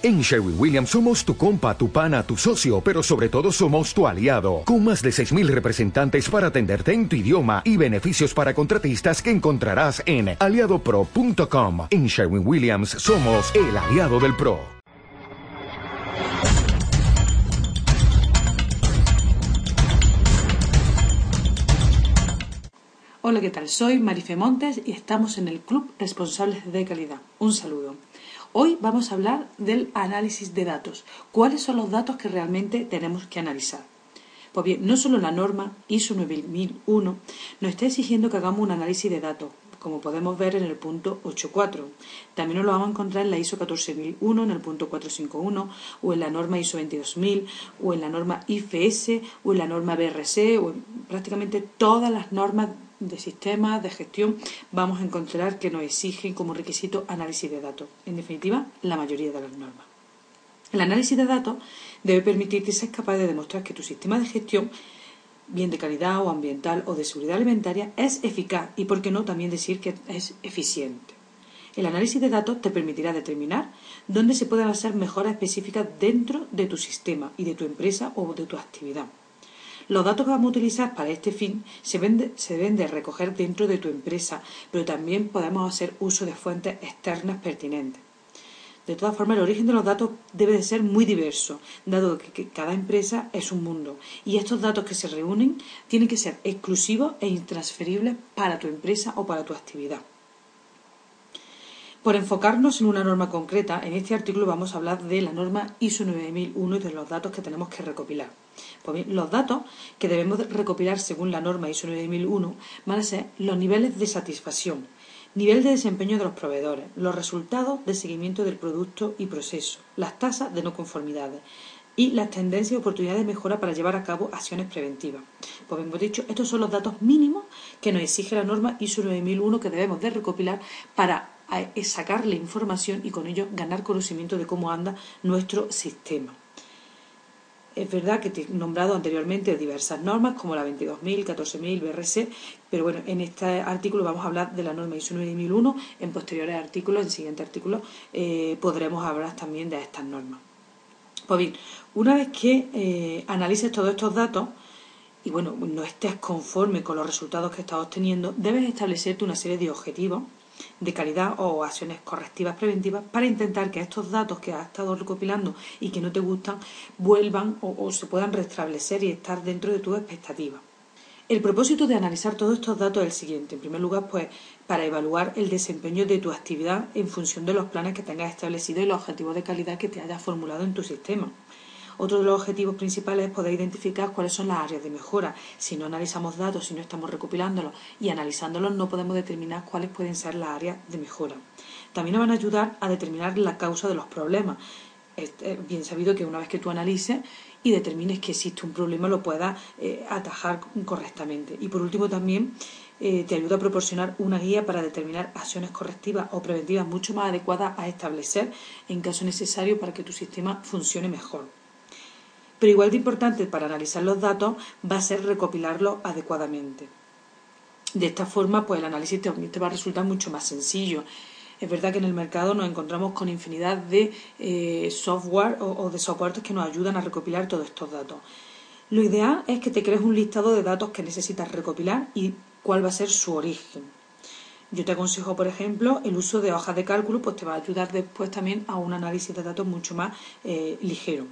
En Sherwin Williams somos tu compa, tu pana, tu socio, pero sobre todo somos tu aliado, con más de 6.000 representantes para atenderte en tu idioma y beneficios para contratistas que encontrarás en aliadopro.com. En Sherwin Williams somos el aliado del PRO. Hola, ¿qué tal? Soy Marife Montes y estamos en el Club Responsables de Calidad. Un saludo. Hoy vamos a hablar del análisis de datos. ¿Cuáles son los datos que realmente tenemos que analizar? Pues bien, no solo la norma ISO 9001 nos está exigiendo que hagamos un análisis de datos, como podemos ver en el punto 8.4. También nos lo vamos a encontrar en la ISO 14001, en el punto 451, o en la norma ISO 22000, o en la norma IFS, o en la norma BRC, o en prácticamente todas las normas de sistemas de gestión vamos a encontrar que nos exigen como requisito análisis de datos. En definitiva, la mayoría de las normas. El análisis de datos debe permitir que seas capaz de demostrar que tu sistema de gestión, bien de calidad o ambiental o de seguridad alimentaria, es eficaz y, por qué no, también decir que es eficiente. El análisis de datos te permitirá determinar dónde se pueden hacer mejoras específicas dentro de tu sistema y de tu empresa o de tu actividad. Los datos que vamos a utilizar para este fin se deben, de, recoger dentro de tu empresa, pero también podemos hacer uso de fuentes externas pertinentes. De todas formas, el origen de los datos debe de ser muy diverso, dado que cada empresa es un mundo y estos datos que se reúnen tienen que ser exclusivos e intransferibles para tu empresa o para tu actividad. Por enfocarnos en una norma concreta, en este artículo vamos a hablar de la norma ISO 9001 y de los datos que tenemos que recopilar. Pues los datos que debemos recopilar según la norma ISO 9001 van a ser los niveles de satisfacción, nivel de desempeño de los proveedores, los resultados de seguimiento del producto y proceso, las tasas de no conformidades y las tendencias y oportunidades de mejora para llevar a cabo acciones preventivas. Pues hemos dicho, estos son los datos mínimos que nos exige la norma ISO 9001 que debemos de recopilar para es sacarle información y con ello ganar conocimiento de cómo anda nuestro sistema. Es verdad que te he nombrado anteriormente diversas normas como la 22.000, 14.000, BRC, pero bueno, en este artículo vamos a hablar de la norma ISO 9001. En posteriores artículos, en siguiente artículo, eh, podremos hablar también de estas normas. Pues bien, una vez que eh, analices todos estos datos y bueno, no estés conforme con los resultados que estás obteniendo, debes establecerte una serie de objetivos de calidad o acciones correctivas preventivas para intentar que estos datos que has estado recopilando y que no te gustan vuelvan o, se puedan restablecer y estar dentro de tus expectativas. El propósito de analizar todos estos datos es el siguiente. En primer lugar, pues para evaluar el desempeño de tu actividad en función de los planes que tengas establecidos y los objetivos de calidad que te hayas formulado en tu sistema. Otro de los objetivos principales es poder identificar cuáles son las áreas de mejora. Si no analizamos datos, si no estamos recopilándolos y analizándolos, no podemos determinar cuáles pueden ser las áreas de mejora. También nos van a ayudar a determinar la causa de los problemas. Es bien sabido que una vez que tú analices y determines que existe un problema, lo puedas eh, atajar correctamente. Y por último, también eh, te ayuda a proporcionar una guía para determinar acciones correctivas o preventivas mucho más adecuadas a establecer en caso necesario para que tu sistema funcione mejor. Pero igual de importante para analizar los datos va a ser recopilarlos adecuadamente. De esta forma, pues el análisis te, va a resultar mucho más sencillo. Es verdad que en el mercado nos encontramos con infinidad de eh, software o, de soportes que nos ayudan a recopilar todos estos datos. Lo ideal es que te crees un listado de datos que necesitas recopilar y cuál va a ser su origen. Yo te aconsejo, por ejemplo, el uso de hojas de cálculo, pues te va a ayudar después también a un análisis de datos mucho más eh, ligero.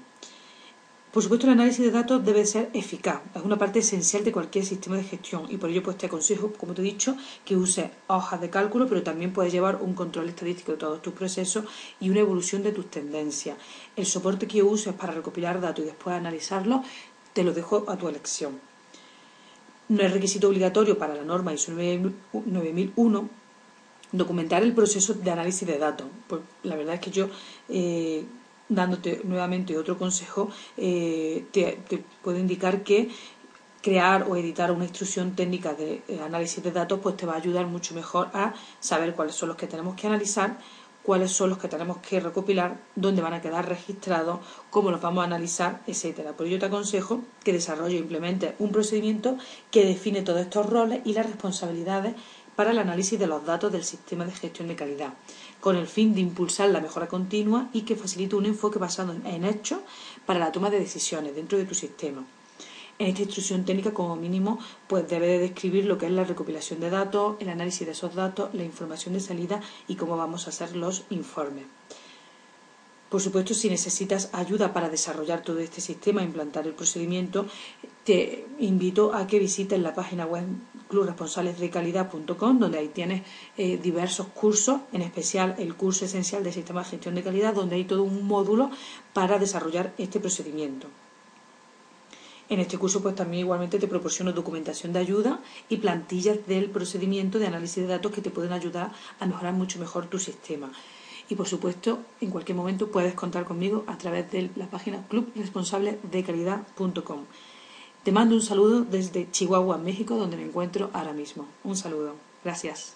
Por supuesto, el análisis de datos debe ser eficaz, es una parte esencial de cualquier sistema de gestión y por ello pues te aconsejo, como te he dicho, que uses hojas de cálculo, pero también puedes llevar un control estadístico de todos tus procesos y una evolución de tus tendencias. El soporte que uses para recopilar datos y después analizarlos, te lo dejo a tu elección. No es requisito obligatorio para la norma ISO 9001 documentar el proceso de análisis de datos. Pues la verdad es que yo eh, dándote nuevamente otro consejo, eh, te, puedo indicar que crear o editar una instrucción técnica de análisis de datos pues te va a ayudar mucho mejor a saber cuáles son los que tenemos que analizar, cuáles son los que tenemos que recopilar, dónde van a quedar registrados, cómo los vamos a analizar, etcétera. Por ello te aconsejo que desarrolle e implemente un procedimiento que define todos estos roles y las responsabilidades para el análisis de los datos del sistema de gestión de calidad con el fin de impulsar la mejora continua y que facilite un enfoque basado en hechos para la toma de decisiones dentro de tu sistema. En esta instrucción técnica, como mínimo, pues debe de describir lo que es la recopilación de datos, el análisis de esos datos, la información de salida y cómo vamos a hacer los informes. Por supuesto, si necesitas ayuda para desarrollar todo este sistema e implantar el procedimiento, te invito a que visites la página web clubresponsabilidadecalidad.com, donde ahí tienes eh, diversos cursos, en especial el curso esencial de sistema de gestión de calidad, donde hay todo un módulo para desarrollar este procedimiento. En este curso, pues también igualmente te proporciono documentación de ayuda y plantillas del procedimiento de análisis de datos que te pueden ayudar a mejorar mucho mejor tu sistema. Y por supuesto, en cualquier momento puedes contar conmigo a través de la página clubresponsabledecalidad.com. Te mando un saludo desde Chihuahua, México, donde me encuentro ahora mismo. Un saludo. Gracias.